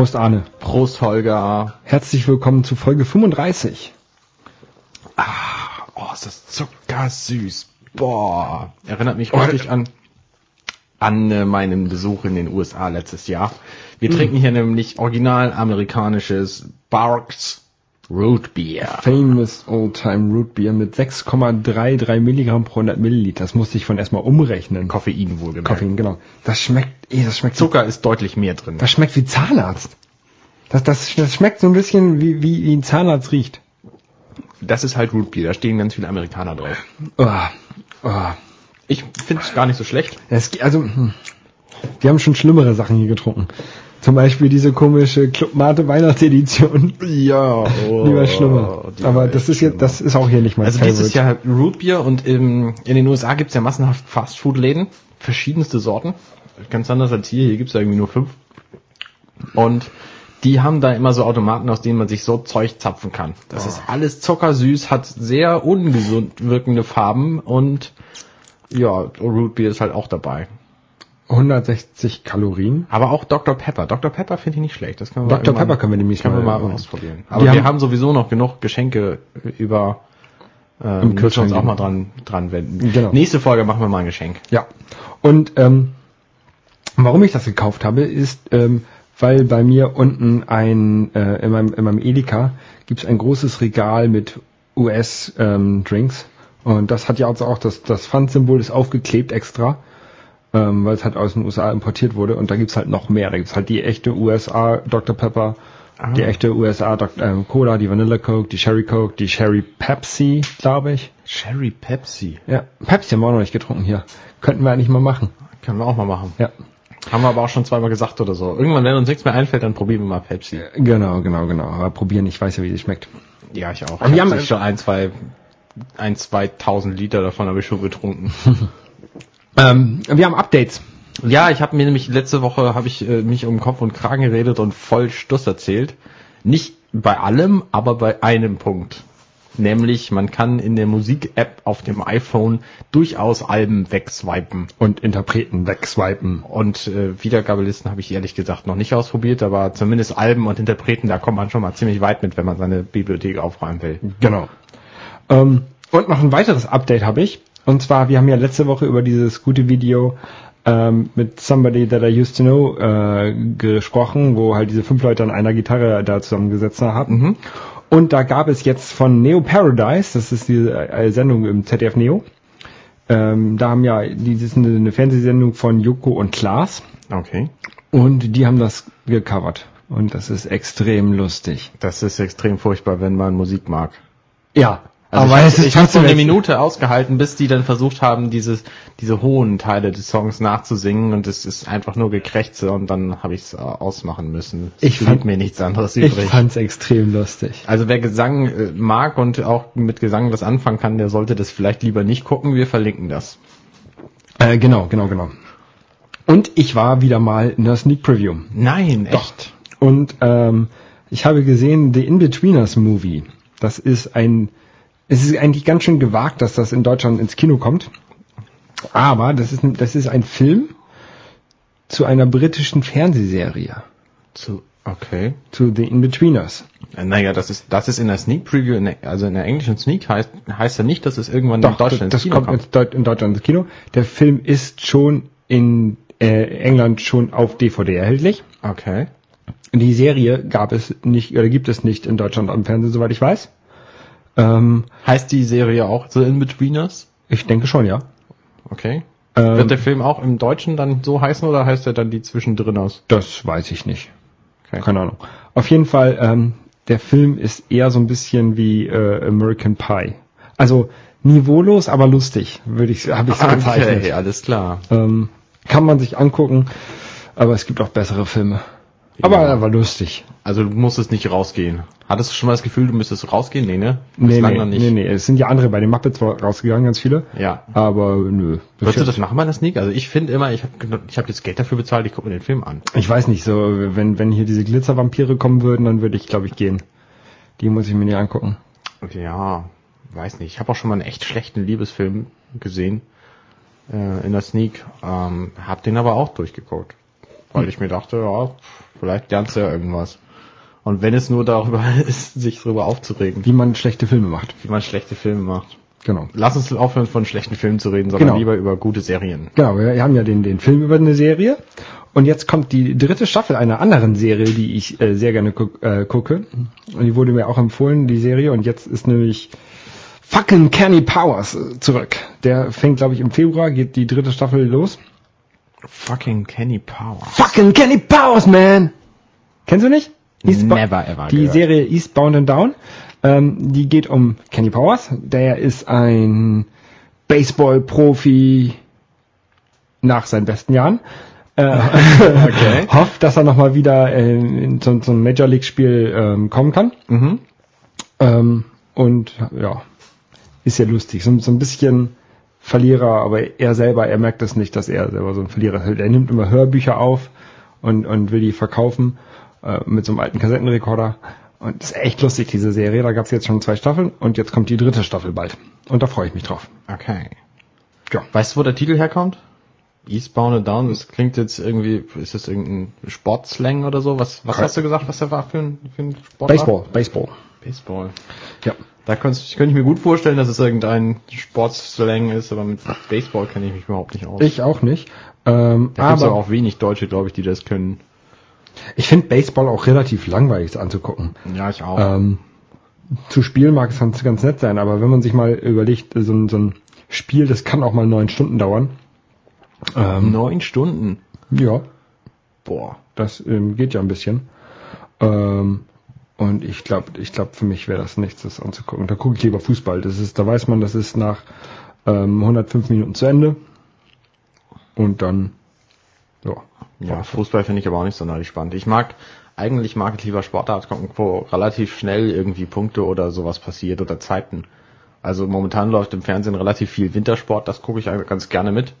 30 Minutes Left. Prost Arne. Prost Holger. Herzlich willkommen zu Folge 35. Ah, oh, ist das zuckersüß. Boah, erinnert mich richtig an an äh, meinen Besuch in den USA letztes Jahr. Wir trinken hier nämlich original amerikanisches Barks Root Beer. Famous Old Time Root Beer mit 6,33 Milligramm pro 100 Milliliter. Das musste ich von erstmal umrechnen. Koffein wohlgemerkt. Koffein, genau. Das schmeckt, eh, das schmeckt Zucker ist deutlich mehr drin. Das schmeckt wie Zahnarzt. Das, das, das schmeckt so ein bisschen wie, wie, wie ein Zahnarzt riecht. Das ist halt Root Beer, da stehen ganz viele Amerikaner drauf. Oh, oh. Ich finde es gar nicht so schlecht. Es, also, hm. wir haben schon schlimmere Sachen hier getrunken. Zum Beispiel diese komische Club Mate Weihnachtsedition. Ja, oh, Die war schlimmer. die Aber war das ist jetzt, das ist auch hier nicht mein Also Favorite. dieses Jahr Root Beer und im, in den USA gibt's ja massenhaft Fastfood-Läden, verschiedenste Sorten. Ganz anders als hier, hier gibt's ja irgendwie nur fünf. Und die haben da immer so Automaten, aus denen man sich so Zeug zapfen kann. Das ist alles zuckersüß, hat sehr ungesund wirkende Farben und ja, Root Beer ist halt auch dabei. 160 Kalorien. Aber auch Dr. Pepper. Dr. Pepper finde ich nicht schlecht. Das können wir Dr. Pepper können wir demnächst können wir mal- mal ausprobieren. Aber Wir haben- haben, sowieso noch genug Geschenke über ähm, müssen wir uns auch mal dran dran wenden. Genau. Nächste Folge machen wir mal ein Geschenk. Ja. Und ähm, warum ich das gekauft habe, ist, ähm, weil bei mir unten ein, äh, in, meinem, in meinem Edeka gibt's ein großes Regal mit US-Drinks. und das hat ja also auch das, das Pfandsymbol ist aufgeklebt extra, ähm, weil es halt aus den USA importiert wurde. Und da gibt's halt noch mehr. Da gibt's halt die echte USA Dr. Pepper, die echte USA Dok ähm, Cola, die Vanilla Coke, die Sherry Coke, die Sherry Pepsi, glaube ich. Cherry Pepsi. Ja, Pepsi haben wir auch noch nicht getrunken hier. Könnten wir eigentlich mal machen. Können wir auch mal machen. Ja. Haben wir aber auch schon zweimal gesagt oder so. Irgendwann, wenn uns nichts mehr einfällt, dann probieren wir mal Pepsi. Genau, genau, genau. Aber probieren, ich weiß ja, wie sie schmeckt. Ja, ich auch. Und wir ich haben- hab schon ein, zwei, ein, zwei tausend Liter davon habe ich schon getrunken. Ähm, wir haben Updates. Ja, ich habe mir nämlich letzte Woche habe ich äh, mich um Kopf und Kragen geredet und voll Stuss erzählt. Nicht bei allem, aber bei einem Punkt. Nämlich, man kann in der Musik-App auf dem iPhone durchaus Alben wegswipen. Und Interpreten wegswipen. Und äh, Wiedergabelisten habe ich ehrlich gesagt noch nicht ausprobiert, aber zumindest Alben und Interpreten, da kommt man schon mal ziemlich weit mit, wenn man seine Bibliothek aufräumen will. Genau. Ähm, und noch ein weiteres Update habe ich. Und zwar, wir haben ja letzte Woche über dieses gute Video ähm, mit Somebody That I Used to Know äh, gesprochen, wo halt diese fünf Leute an einer Gitarre da zusammengesetzt hatten. Und da gab es jetzt von Neo Paradise, das ist diese äh, Sendung im ZDF Neo, ähm, da haben ja, die ist eine, eine Fernsehsendung von Joko und Klaas. Okay. Und die haben das gecovert. Und das ist extrem lustig. Das ist extrem furchtbar, wenn man Musik mag. Ja. Also aber ich es habe so eine Minute ausgehalten, bis die dann versucht haben, dieses, diese hohen Teile des Songs nachzusingen und es ist einfach nur Gekrächze und dann habe ich es ausmachen müssen. Es Ich fand- mir nichts anderes Ich übrig. fand's extrem lustig. Also wer Gesang äh, mag und auch mit Gesang was anfangen kann, der sollte das vielleicht lieber nicht gucken. Wir verlinken das. Äh, genau, genau, genau. Und ich war wieder mal in der Sneak Preview. Nein, echt. Und ähm, ich habe gesehen The In-Betweeners Movie. Das ist ein, es ist eigentlich ganz schön gewagt, dass das in Deutschland ins Kino kommt. Aber das ist, ein- das ist ein Film zu einer britischen Fernsehserie. Zu, okay. Zu The In-Betweeners. Äh, Naja, das ist, das ist in der Sneak Preview, in der, also in der englischen Sneak heißt, heißt ja nicht, dass es irgendwann in Deutschland das, ins das Kino kommt ins Deut in Deutschland ins Kino. Der Film ist schon in äh, England schon auf DVD erhältlich. Okay. Die Serie gab es nicht oder gibt es nicht in Deutschland am Fernsehen, soweit ich weiß. Ähm, Heißt die Serie auch The In-Betweeners? ich denke schon, ja. Okay. Ähm, Wird der Film auch im Deutschen dann so heißen oder heißt er dann die zwischendrin aus? das weiß ich nicht. Okay. Keine Ahnung. Auf jeden Fall, ähm, der Film ist eher so ein bisschen wie äh, American Pie. Also niveaulos, aber lustig, würde ich, habe ich so bezeichnet. Okay, alles klar. Ähm, kann man sich angucken, aber es gibt auch bessere Filme. Aber er war lustig. Also du musstest nicht rausgehen. Hattest du schon mal das Gefühl, du müsstest rausgehen? Nee, ne? Nee, nee, nicht. nee, nee, es sind ja andere bei den Muppets rausgegangen, ganz viele. Ja. Aber nö. Würdest du das machen bei der Sneak? Also ich finde immer, ich habe ich hab jetzt Geld dafür bezahlt, ich gucke mir den Film an. Ich weiß nicht, so wenn wenn hier diese Glitzervampire kommen würden, dann würde ich, glaube ich, gehen. Die muss ich mir nicht angucken. Ja, weiß nicht. Ich habe auch schon mal einen echt schlechten Liebesfilm gesehen. äh, in der Sneak. Ähm, hab den aber auch durchgeguckt. Weil ich mir dachte, ja, vielleicht lernst du ja irgendwas. Und wenn es nur darüber ist, sich darüber aufzuregen, Wie man schlechte Filme macht. wie man schlechte Filme macht. Genau. Lass uns aufhören von schlechten Filmen zu reden, sondern Genau. lieber über gute Serien. Genau, wir haben ja den, den Film über eine Serie. Und jetzt kommt die dritte Staffel einer anderen Serie, die ich äh, sehr gerne guck, äh, gucke. Und die wurde mir auch empfohlen, die Serie. Und jetzt ist nämlich fucking Kenny Powers äh, zurück. Der fängt, glaube ich, im Februar, geht die dritte Staffel los. Fucking Kenny Power. Fucking Kenny Powers, man! Kennst du nicht? Eastbo- Never ever Die gehört. Serie Eastbound and Down. Ähm, die geht um Kenny Powers. Der ist ein Baseball-Profi nach seinen besten Jahren. Äh, Okay. hofft, dass er nochmal wieder äh, in so, so ein Major League-Spiel ähm, kommen kann. Mhm. Ähm, und ja, ist ja lustig. So, so ein bisschen Verlierer, aber er selber, er merkt es nicht, dass er selber so ein Verlierer ist. Er nimmt immer Hörbücher auf und, und will die verkaufen äh, mit so einem alten Kassettenrekorder. Und das ist echt lustig, diese Serie. Da gab es jetzt schon zwei Staffeln und jetzt kommt die dritte Staffel bald. Und da freue ich mich drauf. Okay. Ja. Weißt du, wo der Titel herkommt? Eastbound and Down, das klingt jetzt irgendwie, ist das irgendein Sportslang oder so? Was, was Okay. hast du gesagt, was der war für ein, für ein Sport? Baseball, Baseball. Baseball. Ja. Da könnte ich, könnte ich mir gut vorstellen, dass es irgendein Sportslang ist, aber mit Baseball kenne ich mich überhaupt nicht aus. Ich auch nicht. Ähm, da gibt aber auch wenig Deutsche, glaube ich, die das können. ich finde Baseball auch relativ langweilig anzugucken. Ja, ich auch. Ähm, zu spielen mag es ganz, ganz nett sein, aber wenn man sich mal überlegt, so ein, so ein Spiel, das kann auch mal neun Stunden dauern. Ähm, Neun Stunden. ja, Boah. das ähm, geht ja ein bisschen. Ähm, und ich glaube, ich glaube, für mich wäre das nichts, das anzugucken. Da gucke ich lieber Fußball. Das ist, da weiß man, das ist nach ähm, 105 Minuten zu Ende. Und dann, ja. Ja, Fußball finde ich aber auch nicht sonderlich spannend. Ich mag, eigentlich mag ich lieber Sportart gucken, wo relativ schnell irgendwie Punkte oder sowas passiert oder Zeiten. Also momentan läuft im Fernsehen relativ viel Wintersport, das gucke ich ganz gerne mit.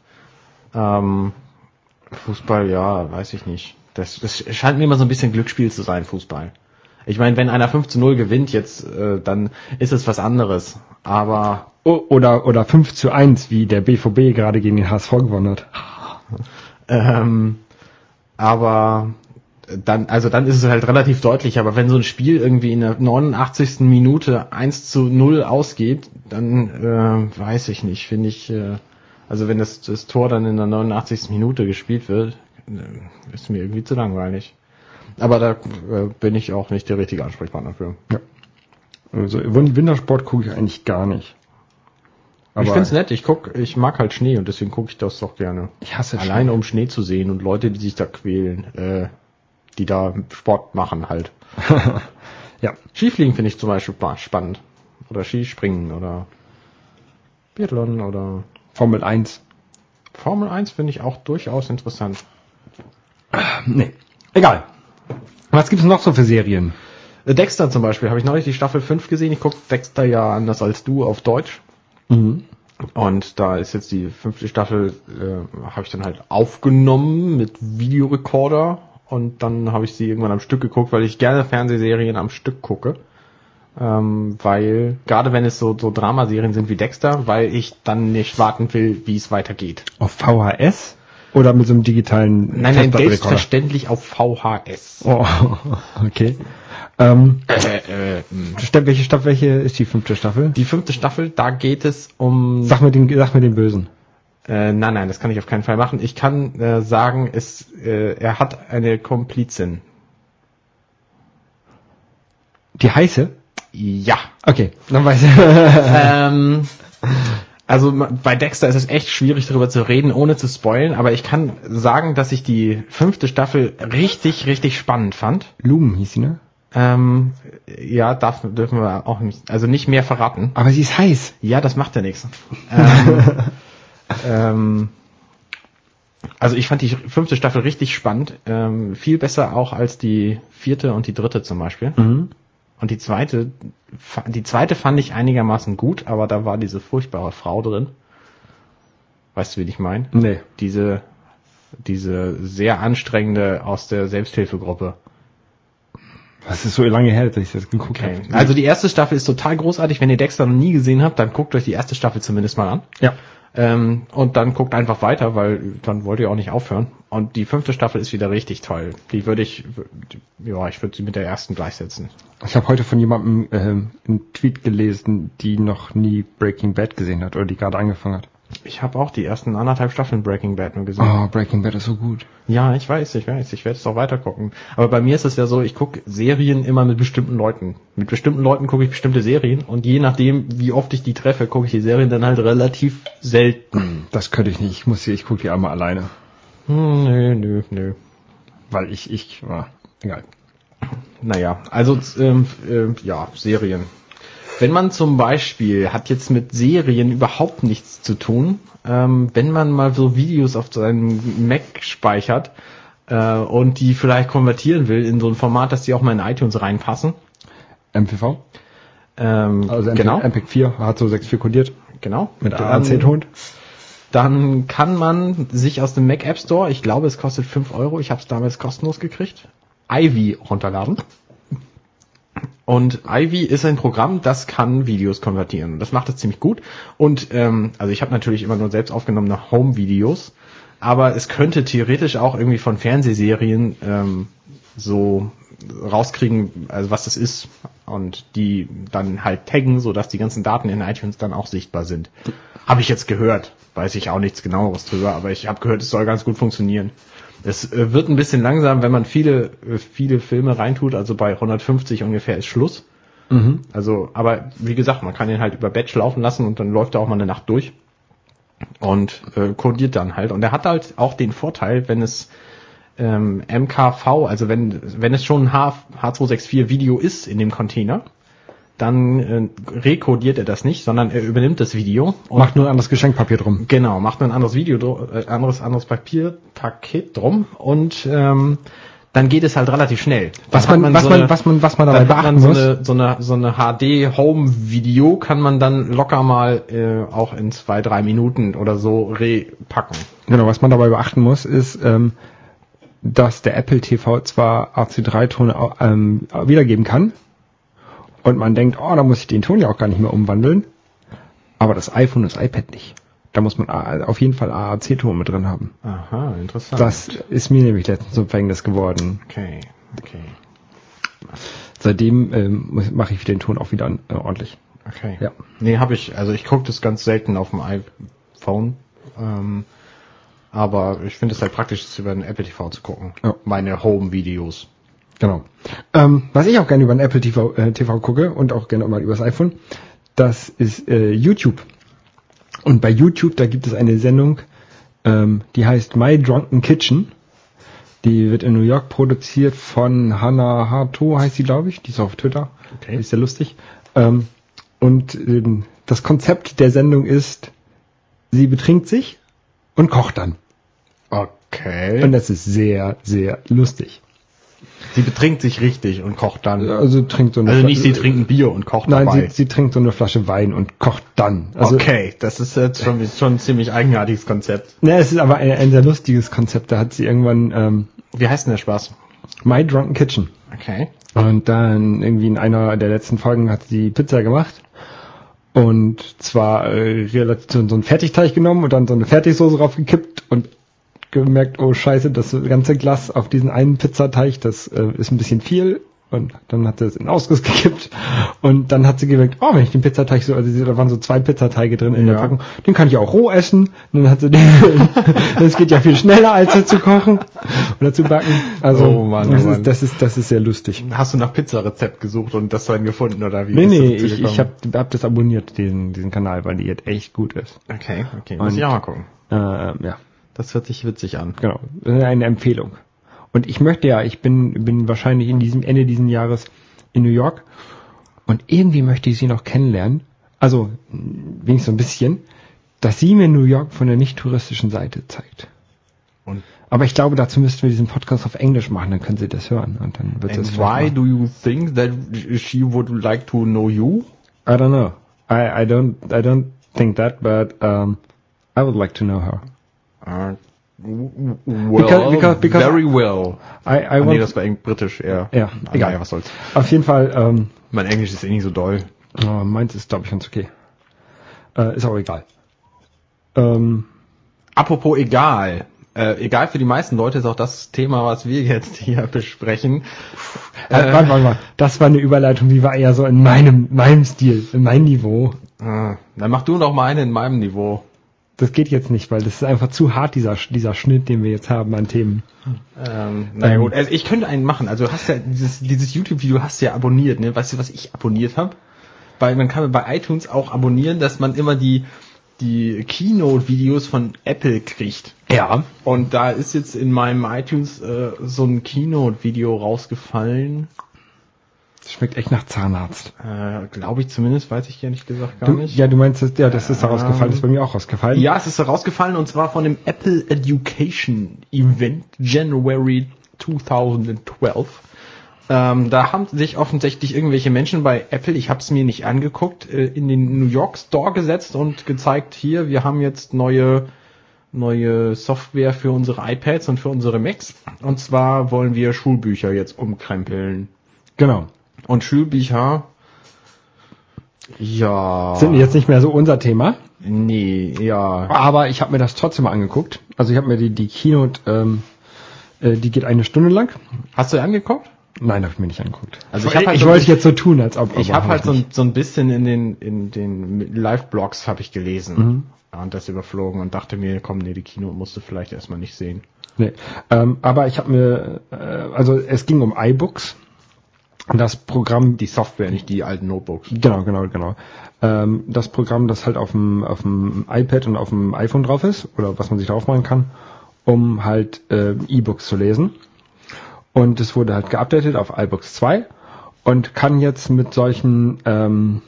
Ähm, Fußball, ja, weiß ich nicht. Das, das scheint mir immer so ein bisschen Glücksspiel zu sein, Fußball. Ich meine, wenn einer 5 zu 0 gewinnt jetzt, äh, dann ist es was anderes. Aber Oder, oder 5 zu 1, wie der BVB gerade gegen den HSV gewonnen hat. Ähm, aber dann, also dann ist es halt relativ deutlich, aber wenn so ein Spiel irgendwie in der 89. Minute 1 zu 0 ausgeht, dann äh, weiß ich nicht, finde ich, äh, also wenn das, das Tor dann in der 89. Minute gespielt wird, äh, ist mir irgendwie zu langweilig. Aber da äh, bin ich auch nicht der richtige Ansprechpartner für. Also Win- Wintersport gucke ich eigentlich gar nicht. ich find's nett, ich guck, ich mag halt Schnee und deswegen gucke ich das doch gerne. Ich hasse Alleine um Schnee zu sehen und Leute, die sich da quälen, äh, die da Sport machen halt. Ja. Skifliegen finde ich zum Beispiel spa- spannend. Oder Skispringen oder Biathlon oder Formel 1. Formel 1 finde ich auch durchaus interessant. Nee. Egal. Was gibt's noch so für Serien? Äh, Dexter zum Beispiel, habe ich neulich die Staffel 5 gesehen. Ich gucke Dexter ja anders als du auf Deutsch. Mhm. Und da ist jetzt die fünfte Staffel, äh, habe ich dann halt aufgenommen mit Videorekorder und dann habe ich sie irgendwann am Stück geguckt, weil ich gerne Fernsehserien am Stück gucke. Ähm, weil, gerade wenn es so, so Dramaserien sind wie Dexter, weil ich dann nicht warten will, wie es weitergeht. Auf VHS? Oder mit so einem digitalen Nein, nein, Festplattenrekorder? selbstverständlich auf VHS. Oh, okay. Ähm, Äh, äh, mh. Staff- welche Staffel, welche ist die fünfte Staffel? die fünfte Staffel, da geht es um Sag mir den, sag mir den Bösen. Äh, nein, nein, das kann ich auf keinen Fall machen. Ich kann äh, sagen, es, äh, er hat eine Komplizin. Die heiße? Ja. Okay, dann weiß ich. ähm, also bei Dexter ist es echt schwierig darüber zu reden, ohne zu spoilen, aber ich kann sagen, dass ich die fünfte Staffel richtig, richtig spannend fand. Lumen hieß sie, ne? Ähm, ja, darf, dürfen wir auch nicht, also nicht mehr verraten. Aber sie ist heiß. Ja, das macht ja nichts. Ähm, ähm, also ich fand die fünfte Staffel richtig spannend, ähm, viel besser auch als die vierte und die dritte zum Beispiel. Mhm. Und die zweite, die zweite fand ich einigermaßen gut, aber da war diese furchtbare Frau drin. Weißt du, wie ich meine? Nee. Diese, diese sehr anstrengende aus der Selbsthilfegruppe. Das ist so lange her, dass ich das geguckt Okay. habe. Also die erste Staffel ist total großartig. Wenn ihr Dexter noch nie gesehen habt, dann guckt euch die erste Staffel zumindest mal an. ja. Ähm, und dann guckt einfach weiter, weil dann wollt ihr auch nicht aufhören. Und die fünfte Staffel ist wieder richtig toll. Die würde ich, ja, ich würde sie mit der ersten gleichsetzen. Ich habe heute von jemandem ähm, einen Tweet gelesen, die noch nie Breaking Bad gesehen hat oder die gerade angefangen hat. Ich habe auch die ersten anderthalb Staffeln Breaking Bad nur gesehen. Oh, Breaking Bad ist so gut. Ja, ich weiß, ich weiß, ich werde es auch weiter gucken. Aber bei mir ist es ja so, ich gucke Serien immer mit bestimmten Leuten. Mit bestimmten Leuten gucke ich bestimmte Serien und je nachdem, wie oft ich die treffe, gucke ich die Serien dann halt relativ selten. Das könnte ich nicht. Ich muss sie, ich gucke die einmal alleine. Hm, nö, nö, nö. Weil ich, ich, ah, egal. Naja, also ähm, äh, ja, Serien. Wenn man zum Beispiel hat jetzt mit Serien überhaupt nichts zu tun, ähm, wenn man mal so Videos auf seinem Mac speichert äh, und die vielleicht konvertieren will in so ein Format, dass die auch mal in iTunes reinpassen. MPV? Ähm, Also MP, genau, MPEG 4 H264 kodiert genau. mit AAC-Ton. Dann kann man sich aus dem Mac App Store, ich glaube es kostet 5 Euro, ich habe es damals kostenlos gekriegt, Ivy runterladen. Und Ivy ist ein Programm, das kann Videos konvertieren. Das macht es ziemlich gut. Und ähm, also ich habe natürlich immer nur selbst aufgenommene Home-Videos, aber es könnte theoretisch auch irgendwie von Fernsehserien ähm, so rauskriegen, also was das ist und die dann halt taggen, sodass die ganzen Daten in iTunes dann auch sichtbar sind. Habe ich jetzt gehört, weiß ich auch nichts genaueres drüber, aber ich habe gehört, es soll ganz gut funktionieren. Es äh, wird ein bisschen langsam, wenn man viele äh, viele Filme reintut, also bei 150 ungefähr ist Schluss. Also, aber wie gesagt, man kann ihn halt über Batch laufen lassen und dann läuft er auch mal eine Nacht durch und äh, codiert dann halt. Und er hat halt auch den Vorteil, wenn es ähm, MKV, also wenn, wenn es schon ein H, H264 Video ist in dem Container, dann äh, rekodiert er das nicht, sondern er übernimmt das Video und Macht nur ein anderes Geschenkpapier drum. Genau, macht nur ein anderes Video, äh, anderes, anderes Papier, Paket drum und ähm, dann geht es halt relativ schnell. Was man, hat was so man, eine- was man, was man dabei man beachten so muss. eine, so eine, so eine HD Home Video kann man dann locker mal äh, auch in zwei, drei Minuten oder so repacken. Genau, was man dabei beachten muss, ist, ähm, dass der Apple TV zwar AC3-Tone au- ähm, wiedergeben kann und man denkt, oh, da muss ich den Ton ja auch gar nicht mehr umwandeln, aber das iPhone und das iPad nicht. Da muss man auf jeden Fall AAC-Ton mit drin haben. Aha, interessant. Das ist mir nämlich letztens zum Verhängnis geworden. okay, okay, Seitdem ähm, mache ich den Ton auch wieder äh, ordentlich. okay. Ja. Nee, habe ich, also ich gucke das ganz selten auf dem iPhone. Ähm, aber ich finde es halt praktisch, das über den Apple TV zu gucken. Ja. Meine Home-Videos. Genau. Ähm, was ich auch gerne über den Apple TV, äh, TV gucke und auch gerne mal über das iPhone, das ist äh, YouTube. Und bei YouTube, da gibt es eine Sendung, ähm, die heißt My Drunken Kitchen. Die wird in New York produziert von Hannah Harto, heißt sie, glaube ich. Die ist auf Twitter. Okay. Die ist sehr lustig. Ähm, und ähm, das Konzept der Sendung ist, sie betrinkt sich und kocht dann. Okay. Und das ist sehr, sehr lustig. Sie betrinkt sich richtig und kocht dann. Also trinkt so eine Also nicht sie trinkt ein Bier und kocht Nein, dabei. sie, sie trinkt so eine Flasche Wein und kocht dann. Also, okay, das ist jetzt schon, schon ein ziemlich eigenartiges Konzept. Ne, es ist aber ein, ein sehr lustiges Konzept. Da hat sie irgendwann ähm, Wie heißt denn der Spaß? My Drunken Kitchen. Okay. Und dann irgendwie in einer der letzten Folgen hat sie Pizza gemacht. Und zwar äh, relativ so so einen Fertigteig genommen und dann so eine Fertigsoße draufgekippt und gemerkt, oh scheiße, das ganze Glas auf diesen einen Pizzateig, das äh, ist ein bisschen viel. Und dann hat sie es in Ausguss gekippt. Und dann hat sie gemerkt, oh, wenn ich den Pizzateig so, also da waren so zwei Pizzateige drin in der Ja. Packung, den kann ich auch roh essen. Und dann hat sie den, das geht ja viel schneller, als er zu kochen oder zu backen. Also, Oh Mann, das, oh Mann. Ist, das ist, das ist sehr lustig. Hast du nach Pizzarezept gesucht und das dann gefunden oder wie? Nee, nee, ich, ich habe hab das abonniert, diesen, diesen Kanal, weil die jetzt echt gut ist. Okay, okay, muss Und- ich auch mal gucken. Äh, ja, Das hört sich witzig an. genau. Eine Empfehlung. Und ich möchte ja, ich bin, bin wahrscheinlich in diesem Ende diesen Jahres in New York und irgendwie möchte ich sie noch kennenlernen. Also, wenigstens so ein bisschen, dass sie mir New York von der nicht touristischen Seite zeigt. Und Aber ich glaube, dazu müssten wir diesen Podcast auf Englisch machen, dann können sie das hören und dann wird das why vielleicht do you think that she would like to know you? I don't know. I, I don't I don't think that, but um, I would like to know her. W- well, Because- because- because- very well. I, I Ah, nee, want, das war britisch eher. Ja, Ah, egal. naja, was soll's. auf jeden Fall, ähm, Mein Englisch ist eh nicht so doll. oh, meins ist, glaube ich, ganz okay. Äh, ist auch egal. Ähm, Apropos egal. Äh, egal für die meisten Leute ist auch das Thema, was wir jetzt hier besprechen. äh, warte, warte, warte. Das war eine Überleitung, die war eher so in meinem, meinem Stil, in meinem Niveau. Ah, dann mach du noch mal eine in meinem Niveau. Das geht jetzt nicht, weil das ist einfach zu hart, dieser, dieser Schnitt, den wir jetzt haben an Themen. Ähm, naja Ähm. gut, also ich könnte einen machen. Also du hast ja dieses, dieses YouTube-Video hast du ja abonniert, ne? Weißt du, was ich abonniert habe? Weil man kann bei iTunes auch abonnieren, dass man immer die die Keynote-Videos von Apple kriegt. Ja. Und da ist jetzt in meinem iTunes äh, so ein Keynote-Video rausgefallen. Das schmeckt echt nach Zahnarzt. Äh, Glaube ich zumindest, weiß ich ehrlich gesagt gar Du, nicht. ja, du meinst, das- ja, das ist Ähm, rausgefallen, das ist bei mir auch rausgefallen. Ja, es ist herausgefallen und zwar von dem Apple Education Event January 2012. Ähm, da haben sich offensichtlich irgendwelche Menschen bei Apple, ich habe es mir nicht angeguckt, äh, in den New York Store gesetzt und gezeigt, hier, wir haben jetzt neue neue Software für unsere iPads und für unsere Macs. Und zwar wollen wir Schulbücher jetzt umkrempeln. Genau. Und Schulbücher, ja, Sind jetzt nicht mehr so unser Thema, nee, ja, aber ich habe mir das trotzdem mal angeguckt. Also ich habe mir die, die Keynote, ähm, äh, die geht eine Stunde lang. Hast du dir angeguckt? Nein, habe ich mir nicht angeguckt. Also ich hab halt ich so wollte jetzt so tun, als ob. Ich habe halt so so ein bisschen in den in den Live-Blogs habe ich gelesen Mhm. und das überflogen und dachte mir, komm, nee, die Kino musst du vielleicht erstmal nicht sehen. Nee. Ähm, aber ich habe mir, äh, also es ging um iBooks. Das Programm, Die Software, nicht die alten Notebooks. Genau, genau, genau. Ähm, das Programm, das halt auf dem, auf dem iPad und auf dem iPhone drauf ist, oder was man sich drauf machen kann, um halt äh, E-Books zu lesen. Und es wurde halt geupdatet auf iBooks 2 und kann jetzt mit solchen, ähm,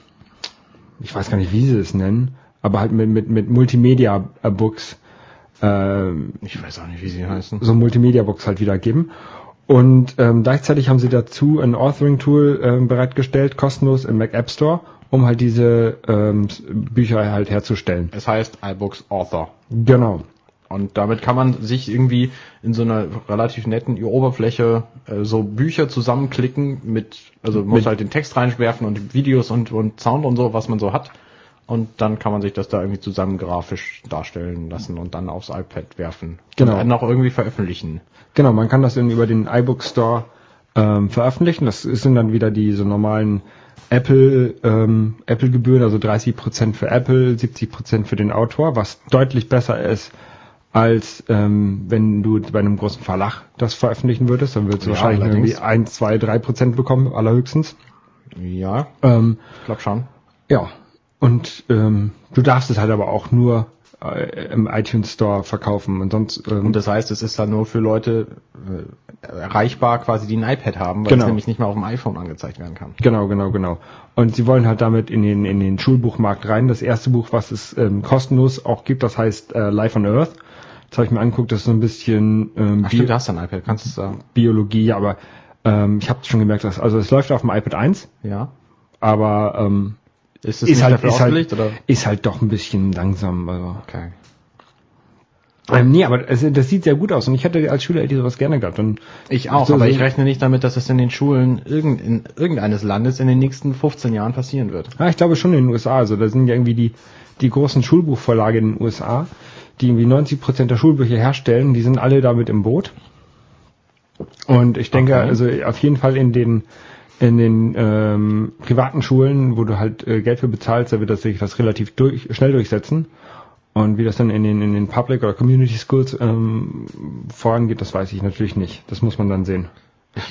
ich weiß gar nicht, wie sie es nennen, aber halt mit, mit, mit Multimedia-Books, ähm, Ich weiß auch nicht, wie sie heißen. so Multimedia-Books halt wiedergeben. Und ähm, gleichzeitig haben sie dazu ein Authoring-Tool ähm, bereitgestellt, kostenlos im Mac App Store, um halt diese ähm, Bücher halt herzustellen. Es heißt iBooks Author. Genau. Und damit kann man sich irgendwie in so einer relativ netten Oberfläche äh, so Bücher zusammenklicken mit, also man muss halt den Text reinwerfen und Videos und, und Sound und so, was man so hat. Und dann kann man sich das da irgendwie zusammen grafisch darstellen lassen und dann aufs iPad werfen. Genau. Und dann auch irgendwie veröffentlichen. Genau, man kann das dann über den iBook Store ähm, veröffentlichen. Das sind dann wieder diese normalen Apple ähm, Apple Gebühren, also 30% für Apple, 70% für den Autor, was deutlich besser ist als ähm, wenn du bei einem großen Verlag das veröffentlichen würdest, dann würdest du Ja, wahrscheinlich allerdings. irgendwie 1, 2, 3% bekommen, allerhöchstens. Ja, Ähm, ich glaube schon. ja, und ähm, du darfst es halt aber auch nur äh, im iTunes Store verkaufen und sonst ähm, Und das heißt, es ist dann nur für Leute äh, erreichbar, quasi die ein iPad haben, weil Genau. es nämlich nicht mehr auf dem iPhone angezeigt werden kann. Genau, genau, genau. Und sie wollen halt damit in den, in den Schulbuchmarkt rein. Das erste Buch, was es ähm, kostenlos auch gibt, das heißt äh, Life on Earth. Das habe ich mir angeguckt, das ist so ein bisschen ähm, Ach stimmt, du hast ein iPad, kannst du es da? Biologie, aber ähm, ich habe schon gemerkt, dass also es läuft auf dem iPad 1, Ja. aber ähm, Ist es ist, halt, ist, halt, oder? ist halt doch ein bisschen langsam. Also. Okay. Ähm, nee, aber es, das sieht sehr gut aus und ich hätte als Schüler hätte sowas gerne gehabt. Und Ich auch, So, aber ich rechne nicht damit, dass es in den Schulen irgend, in irgendeines Landes in den nächsten 15 Jahren passieren wird. Ja, ich glaube schon in den USA. Also da sind ja irgendwie die, die großen Schulbuchverlage in den USA, die irgendwie 90 Prozent der Schulbücher herstellen, die sind alle damit im Boot. Und ich denke, Okay. also auf jeden Fall in den in den ähm, privaten Schulen, wo du halt äh, Geld für bezahlst, da wird das sich das relativ durch, schnell durchsetzen. Und wie das dann in den in den Public oder Community Schools ähm, vorangeht, das weiß ich natürlich nicht. Das muss man dann sehen.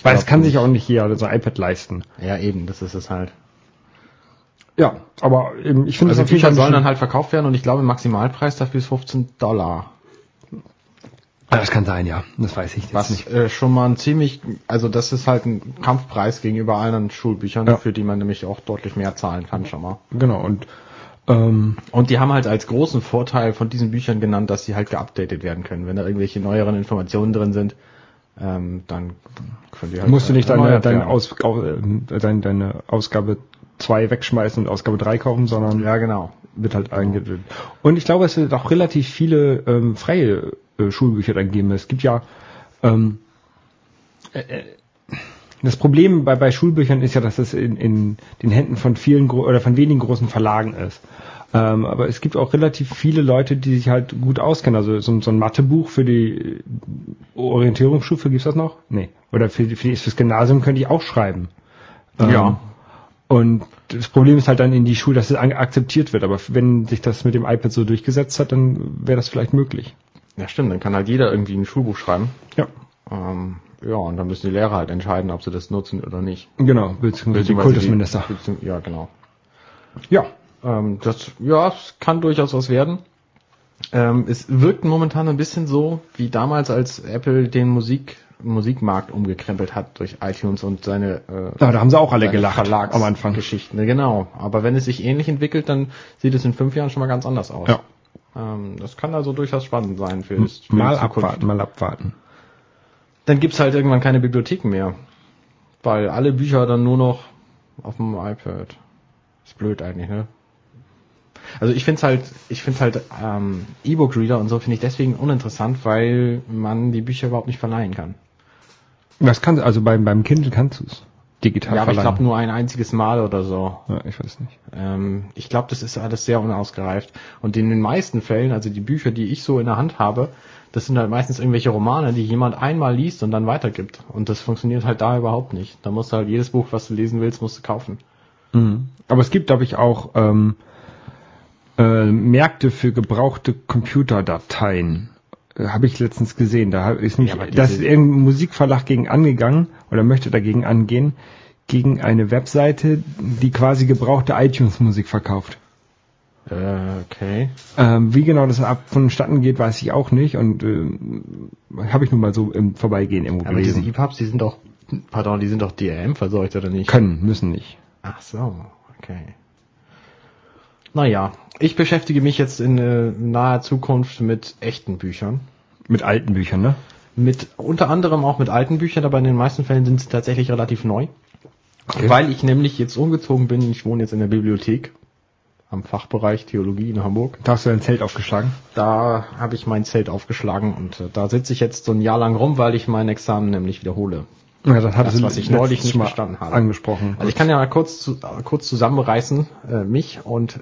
Weil es kann sich nicht. auch nicht jeder so ein iPad leisten. Ja, eben, das ist es halt. Ja, aber eben, ich finde Also Bücher sollen dann halt verkauft werden und ich glaube, Maximalpreis dafür ist 15 Dollar. Ah, Das kann sein, ja. Das weiß ich jetzt Was nicht. äh, schon mal ein ziemlich, also das ist halt ein Kampfpreis gegenüber allen Schulbüchern, Ja. für die man nämlich auch deutlich mehr zahlen kann schon mal. Genau, und ähm, Und die haben halt als großen Vorteil von diesen Büchern genannt, dass sie halt geupdatet werden können. Wenn da irgendwelche neueren Informationen drin sind, ähm, dann können die halt musst du nicht deine, erneuert deine, werden. Aus, au- äh, deine, deine Ausgabe 2 wegschmeißen und Ausgabe 3 kaufen, sondern Ja, genau. Wird halt eingedrückt. Und ich glaube, es wird auch relativ viele ähm, freie äh, Schulbücher dann geben. Es gibt ja ähm, äh, äh, Das Problem bei, bei Schulbüchern ist ja, dass es in, in den Händen von vielen gro- oder von wenigen großen Verlagen ist. Ähm, aber es gibt auch relativ viele Leute, die sich halt gut auskennen. Also so, so ein Mathebuch für die Orientierungsstufe, gibt's das noch? Nee. Oder für, die- für fürs Gymnasium könnte ich auch schreiben. Ähm, Und das Problem ist halt dann in die Schule, dass es akzeptiert wird. Aber wenn sich das mit dem iPad so durchgesetzt hat, dann wäre das vielleicht möglich. Ja, stimmt, dann kann halt jeder irgendwie ein Schulbuch schreiben. Ja. Ähm, ja, und dann müssen die Lehrer halt entscheiden, ob sie das nutzen oder nicht. Genau, beziehungsweise die Kultusminister. Die, ja, genau. Ja. Ähm, das, ja, es kann durchaus was werden. Ähm, es wirkt momentan ein bisschen so, wie damals, als Apple den Musik, Musikmarkt umgekrempelt hat durch iTunes und seine, äh, Aber da haben sie auch alle gelacht am Anfang. Geschichten. Genau. Aber wenn es sich ähnlich entwickelt, dann sieht es in fünf Jahren schon mal ganz anders aus. Ja. Ähm, das kann also durchaus spannend sein für, für Mal abwarten, mal abwarten. Dann gibt's halt irgendwann keine Bibliotheken mehr. Weil alle Bücher dann nur noch auf dem iPad. Ist blöd eigentlich, ne? Also ich find's halt, ich find's halt ähm, E-Book-Reader und so finde ich deswegen uninteressant, weil man die Bücher überhaupt nicht verleihen kann. Das kann, also beim, beim Kindle kannst du es digital ja, aber ich verleihen. glaube nur ein einziges Mal oder so. ja, ich weiß nicht. Ähm, ich glaube, das ist alles sehr unausgereift. Und in den meisten Fällen, also die Bücher, die ich so in der Hand habe, das sind halt meistens irgendwelche Romane, die jemand einmal liest und dann weitergibt. Und das funktioniert halt da überhaupt nicht. Da musst du halt jedes Buch, was du lesen willst, musst du kaufen. Aber es gibt, glaube ich, auch ähm, äh, Märkte für gebrauchte Computerdateien. Äh, Habe ich letztens gesehen. Da ist nämlich, Ja, aber da diese- ist irgendein Musikverlag gegen angegangen oder möchte dagegen angehen, gegen eine Webseite, die quasi gebrauchte iTunes-Musik verkauft. Äh, okay. Ähm, wie genau das ab vonstatten geht, weiß ich auch nicht und ähm, habe ich nur mal so im Vorbeigehen irgendwo Aber diese gelesen. EPUBs, die sind doch, pardon, die sind doch DRM verseucht, oder nicht? Können, müssen nicht. Ach so, okay. Naja, ich beschäftige mich jetzt in äh, naher Zukunft mit echten Büchern. Mit alten Büchern, ne? Mit, unter anderem auch mit alten Büchern, aber in den meisten Fällen sind sie tatsächlich relativ neu. Okay. Weil ich nämlich jetzt umgezogen bin, ich wohne jetzt in der Bibliothek am Fachbereich Theologie in Hamburg. Da hast du dein Zelt aufgeschlagen. Da habe ich mein Zelt aufgeschlagen und äh, da sitze ich jetzt so ein Jahr lang rum, weil ich mein Examen nämlich wiederhole. Ja, das hattest Das, du was ich neulich nicht Mal bestanden habe. angesprochen. Also ich kann ja mal kurz, zu, kurz zusammenreißen, äh, mich und äh,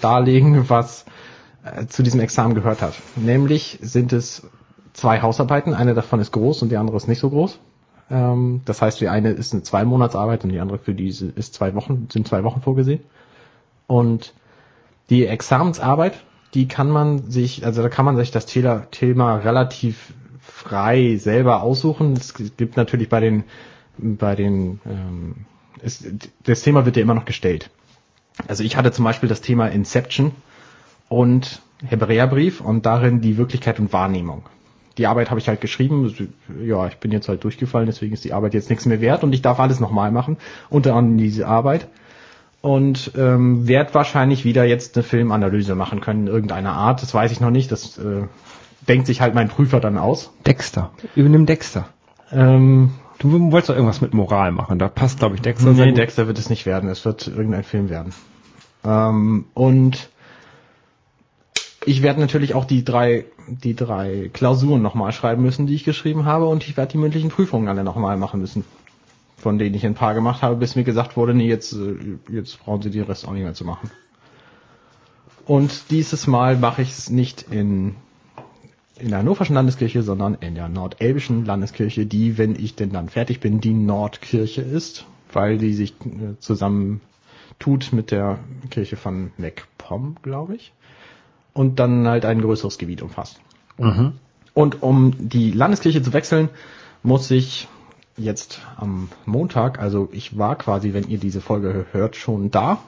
darlegen, was äh, zu diesem Examen gehört hat. Nämlich sind es zwei Hausarbeiten, eine davon ist groß und die andere ist nicht so groß. Ähm, das heißt, die eine ist eine Zweimonatsarbeit und die andere für diese ist zwei Wochen, sind zwei Wochen vorgesehen. Und die Examensarbeit, die kann man sich, also da kann man sich das Thema relativ frei selber aussuchen. Es gibt natürlich bei den, bei den, ähm, es, das Thema wird ja immer noch gestellt. Also ich hatte zum Beispiel das Thema Inception und Hebräerbrief und darin die Wirklichkeit und Wahrnehmung. Die Arbeit habe ich halt geschrieben. Ja, ich bin jetzt halt durchgefallen, deswegen ist die Arbeit jetzt nichts mehr wert und ich darf alles nochmal machen, unter anderem diese Arbeit. Und ähm, werde wahrscheinlich wieder jetzt eine Filmanalyse machen können, irgendeiner Art. Das weiß ich noch nicht. Das äh, denkt sich halt mein Prüfer dann aus. Dexter. Übernimm Dexter. Ähm, Du wolltest doch irgendwas mit Moral machen. Da passt, glaube ich, Dexter. nee. Dexter wird es nicht werden. Es wird irgendein Film werden. Ähm, und ich werde natürlich auch die drei, die drei Klausuren nochmal schreiben müssen, die ich geschrieben habe. Und ich werde die mündlichen Prüfungen alle nochmal machen müssen. Von denen ich ein paar gemacht habe, bis mir gesagt wurde, nee, jetzt, äh, jetzt brauchen Sie den Rest auch nicht mehr zu machen. Und dieses Mal mache ich es nicht in, in der Hannoverschen Landeskirche, sondern in der Nordelbischen Landeskirche, die, wenn ich denn dann fertig bin, die Nordkirche ist, weil die sich äh, zusammen tut mit der Kirche von MacPom, glaube ich. Und dann halt ein größeres Gebiet umfasst. Und um die Landeskirche zu wechseln, muss ich jetzt am Montag, also ich war quasi, wenn ihr diese Folge hört, schon da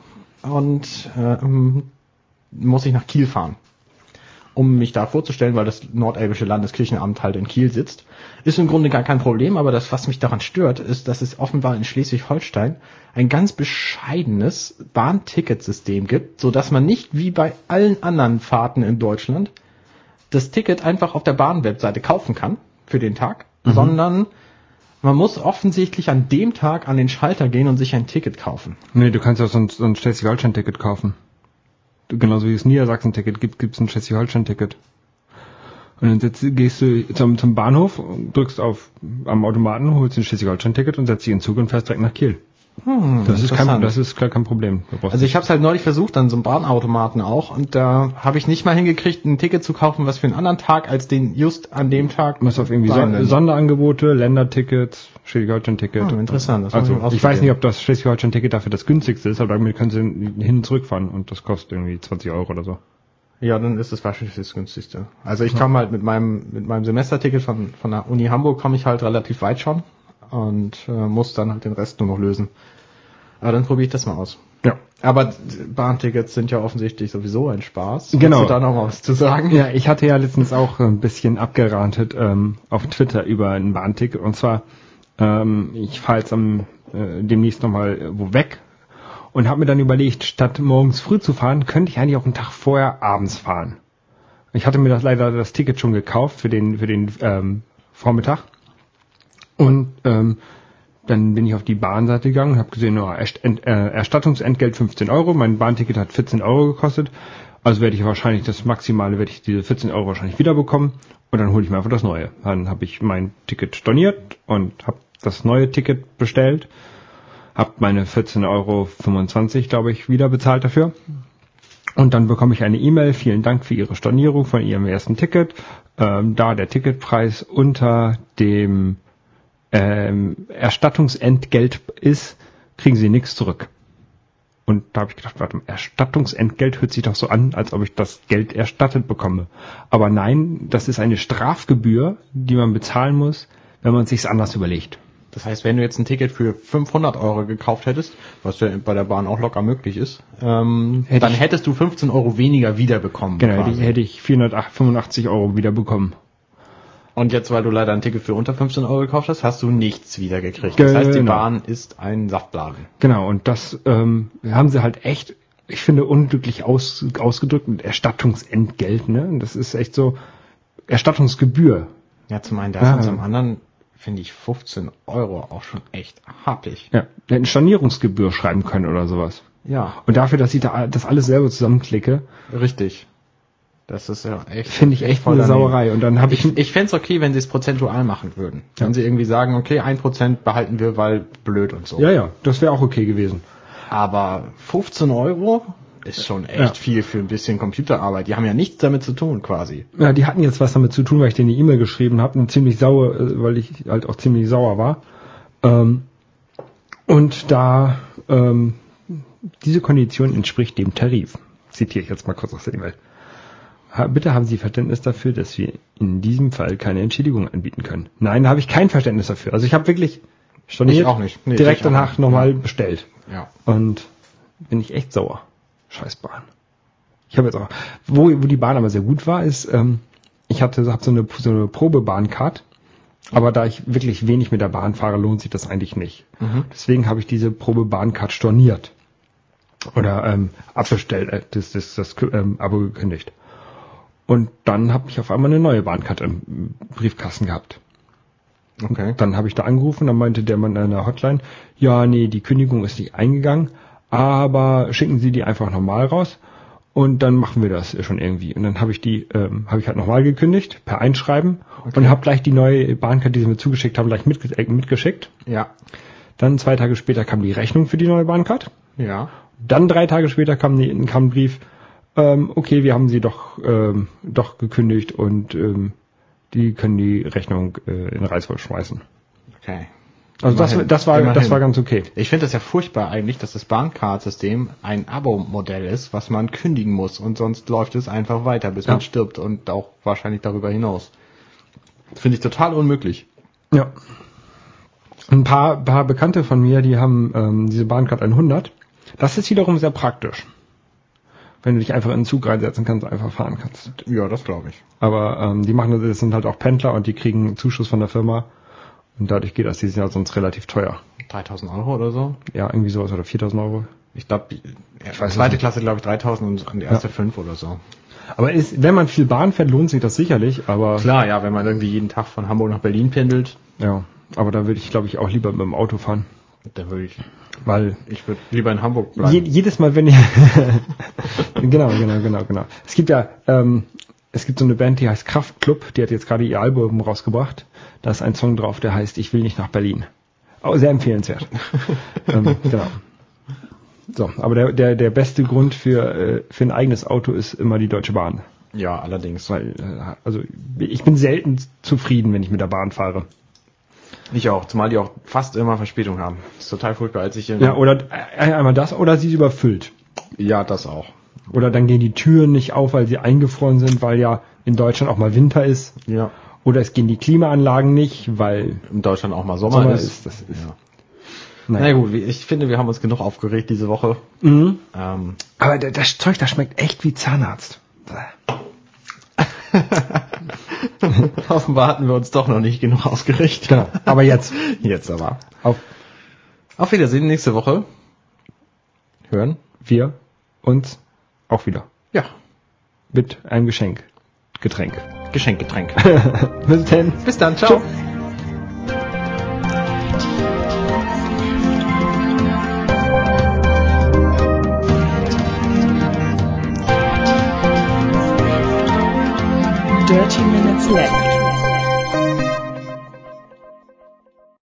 und ähm, muss ich nach Kiel fahren, um mich da vorzustellen, weil das Nordelbische Landeskirchenamt halt in Kiel sitzt. Ist im Grunde gar kein Problem, aber das, was mich daran stört, ist, dass es offenbar in Schleswig-Holstein ein ganz bescheidenes Bahnticketsystem gibt, so dass man nicht wie bei allen anderen Fahrten in Deutschland das Ticket einfach auf der Bahn-Webseite kaufen kann für den Tag, sondern man muss offensichtlich an dem Tag an den Schalter gehen und sich ein Ticket kaufen. Nee, du kannst ja so ein, so ein Schleswig-Holstein-Ticket kaufen. Genauso wie es Niedersachsen-Ticket gibt, gibt's ein Schleswig-Holstein-Ticket. Und dann gehst du zum, zum Bahnhof, drückst auf am Automaten, holst ein Schleswig-Holstein-Ticket und setzt dich in den Zug und fährst direkt nach Kiel. Hm, Das ist kein, das ist klar kein Problem. Also ich habe es halt neulich versucht, an so einem Bahnautomaten auch, und da habe ich nicht mal hingekriegt, ein Ticket zu kaufen, was für einen anderen Tag als den just an dem Tag. musst auf irgendwie Son. Sonderangebote, Ländertickets, Schleswig-Holstein-Ticket. Ah, interessant, das also ich weiß nicht, ob das Schleswig-Holstein-Ticket dafür das günstigste ist, aber damit können sie hin und zurück fahren und das kostet irgendwie 20 Euro oder so. Ja, dann ist es wahrscheinlich das günstigste. Also ich komme halt mit meinem mit meinem Semesterticket von von der Uni Hamburg komme ich halt relativ weit schon und äh, muss dann halt den Rest nur noch lösen. Aber dann probiere ich das mal aus. Ja. Aber Bahntickets sind ja offensichtlich sowieso ein Spaß. Genau. Willst du da noch was zu sagen? Ja, ich hatte ja letztens auch ein bisschen abgerantet ähm, auf Twitter über ein Bahnticket und zwar ähm, ich fahre jetzt am äh, demnächst nochmal äh, wo weg und habe mir dann überlegt, statt morgens früh zu fahren, könnte ich eigentlich auch einen Tag vorher abends fahren. Ich hatte mir das leider das Ticket schon gekauft für den für den ähm, Vormittag und ähm, dann bin ich auf die Bahnseite gegangen und habe gesehen, oh, äh, Erstattungsentgelt 15 Euro. Mein Bahnticket hat 14 Euro gekostet. Also werde ich wahrscheinlich das Maximale, werde ich diese 14 Euro wahrscheinlich wiederbekommen. Und dann hole ich mir einfach das neue. Dann habe ich mein Ticket storniert und habe das neue Ticket bestellt. Habe meine 14,25 Euro, glaube ich, wieder bezahlt dafür. Und dann bekomme ich eine E-Mail, vielen Dank für Ihre Stornierung von Ihrem ersten Ticket. Ähm, da der Ticketpreis unter dem ähm, Erstattungsentgelt ist, kriegen Sie nichts zurück. Und da habe ich gedacht, warte, mal, Erstattungsentgelt hört sich doch so an, als ob ich das Geld erstattet bekomme. Aber nein, das ist eine Strafgebühr, die man bezahlen muss, wenn man sich's anders überlegt. Das heißt, wenn du jetzt ein Ticket für 500 Euro gekauft hättest, was ja bei der Bahn auch locker möglich ist, ähm, Hätte dann ich- hättest du 15 Euro weniger wiederbekommen. Genau, hätte ich, quasi. hätte ich 485 Euro wieder bekommen. Und jetzt, weil du leider ein Ticket für unter 15 Euro gekauft hast, hast du nichts wiedergekriegt. Das heißt, die Genau. Bahn ist ein Saftladen. Genau, und das ähm, haben sie halt echt, ich finde, unglücklich aus, ausgedrückt mit Erstattungsentgelt, ne? Das ist echt so Erstattungsgebühr. Ja, zum einen das Ja. und zum anderen finde ich 15 Euro auch schon echt happig. Ja, der hätten Stornierungsgebühr schreiben können oder sowas. Ja, Und dafür, dass ich da das alles selber zusammenklicke, richtig. Das ist ja echt. finde ich echt eine. Sauerei. Und dann habe ich, Ich, ich fände es okay, wenn sie es prozentual machen würden. Wenn sie irgendwie sagen, okay, ein Prozent behalten wir, weil blöd und so. ja, ja, das wäre auch okay gewesen. Aber 15 Euro ist schon echt Ja. viel für ein bisschen Computerarbeit. Die haben ja nichts damit zu tun, quasi. Ja, die hatten jetzt was damit zu tun, weil ich denen eine E-Mail geschrieben habe, und ziemlich sauer, äh, weil ich halt auch ziemlich sauer war. Ähm, und da ähm, diese Kondition entspricht dem Tarif. Zitiere ich jetzt mal kurz aus der E-Mail. Bitte haben Sie Verständnis dafür, dass wir in diesem Fall keine Entschädigung anbieten können. Nein, da habe ich kein Verständnis dafür. Also ich habe wirklich storniert, Ich auch nicht. Nee, direkt danach nochmal Ja. bestellt. Ja. Und bin ich echt sauer. Scheiß Bahn. Ich habe jetzt auch, wo, wo die Bahn aber sehr gut war, ist, ähm, ich hatte hab so eine, so eine Probebahncard, aber da ich wirklich wenig mit der Bahn fahre, lohnt sich das eigentlich nicht. Deswegen habe ich diese Probebahncard storniert. Oder ähm, abbestellt, äh, das, das, das ähm, Abo gekündigt. Und dann habe ich auf einmal eine neue Bahncard im Briefkasten gehabt. Okay. Dann habe ich da angerufen, dann meinte der Mann an der Hotline, ja, nee, die Kündigung ist nicht eingegangen, aber schicken Sie die einfach nochmal raus und dann machen wir das schon irgendwie. Und dann habe ich die, ähm, habe ich halt nochmal gekündigt, per Einschreiben und habe gleich die neue Bahncard, die sie mir zugeschickt haben, gleich mitge äh, mitgeschickt. Ja. Dann zwei Tage später kam die Rechnung für die neue Bahncard. Ja. Dann drei Tage später kam, die, kam ein Brief, ähm, okay, wir haben sie doch, ähm, doch gekündigt und ähm, die können die Rechnung äh, in Reißwolf schmeißen. Okay. Also das, Immerhin. das war das war ganz okay. Ich finde das ja furchtbar eigentlich, dass das Bahncard-System ein Abo-Modell ist, was man kündigen muss und sonst läuft es einfach weiter, bis Ja. man stirbt und auch wahrscheinlich darüber hinaus. Finde ich total unmöglich. Ja. Ein paar, paar Bekannte von mir, die haben ähm, diese Bahncard 100. Das ist wiederum sehr praktisch. Wenn du dich einfach in den Zug reinsetzen kannst, einfach fahren kannst. Ja, das glaube ich. Aber ähm, die machen das, das sind halt auch Pendler und die kriegen Zuschuss von der Firma. Und dadurch geht das, die sind ja sonst relativ teuer. 3000 Euro oder so? Ja, irgendwie sowas oder 4000 Euro. Ich glaube, die Ich weiß zweite nicht. Klasse glaube ich 3000 und die erste 5 oder so. Aber ist, wenn man viel Bahn fährt, lohnt sich das sicherlich, aber Klar, ja, wenn man irgendwie jeden Tag von Hamburg nach Berlin pendelt, ja, aber da würde ich glaube ich auch lieber mit dem Auto fahren, dann würde ich, weil ich würde lieber in Hamburg Je, bleiben. jedes Mal, wenn ich genau, genau, genau, genau. Es gibt ja ähm, es gibt so eine Band, die heißt Kraftklub, die hat jetzt gerade ihr Album rausgebracht. Da ist ein Song drauf, der heißt Ich will nicht nach Berlin. Oh, sehr empfehlenswert. ähm, genau. So, aber der, der, der beste Grund für, äh, für ein eigenes Auto ist immer die Deutsche Bahn. Ja, allerdings. Weil, äh, also ich bin selten zufrieden, wenn ich mit der Bahn fahre. Ich auch, zumal die auch fast immer Verspätung haben. Das ist total furchtbar, als ich Ja, oder äh, einmal das oder sie ist überfüllt. ja, das auch. Oder dann gehen die Türen nicht auf, weil sie eingefroren sind, weil ja in Deutschland auch mal Winter ist. Ja. Oder es gehen die Klimaanlagen nicht, weil In Deutschland auch mal Sommer, Sommer ist. ist. Das ist Ja. naja. Na gut, ich finde, wir haben uns genug aufgeregt diese Woche. Mhm. Ähm, Aber da- das Zeug, das schmeckt echt wie Zahnarzt. offenbar hatten wir uns doch noch nicht genug aufgeregt. Genau. Aber jetzt Jetzt aber. auf Auf Wiedersehen nächste Woche. Hören? wir uns auch wieder Ja. mit einem Geschenk. Getränk. Geschenk, Getränk. Bis denn. Bis dann, ciao. Dirty Network.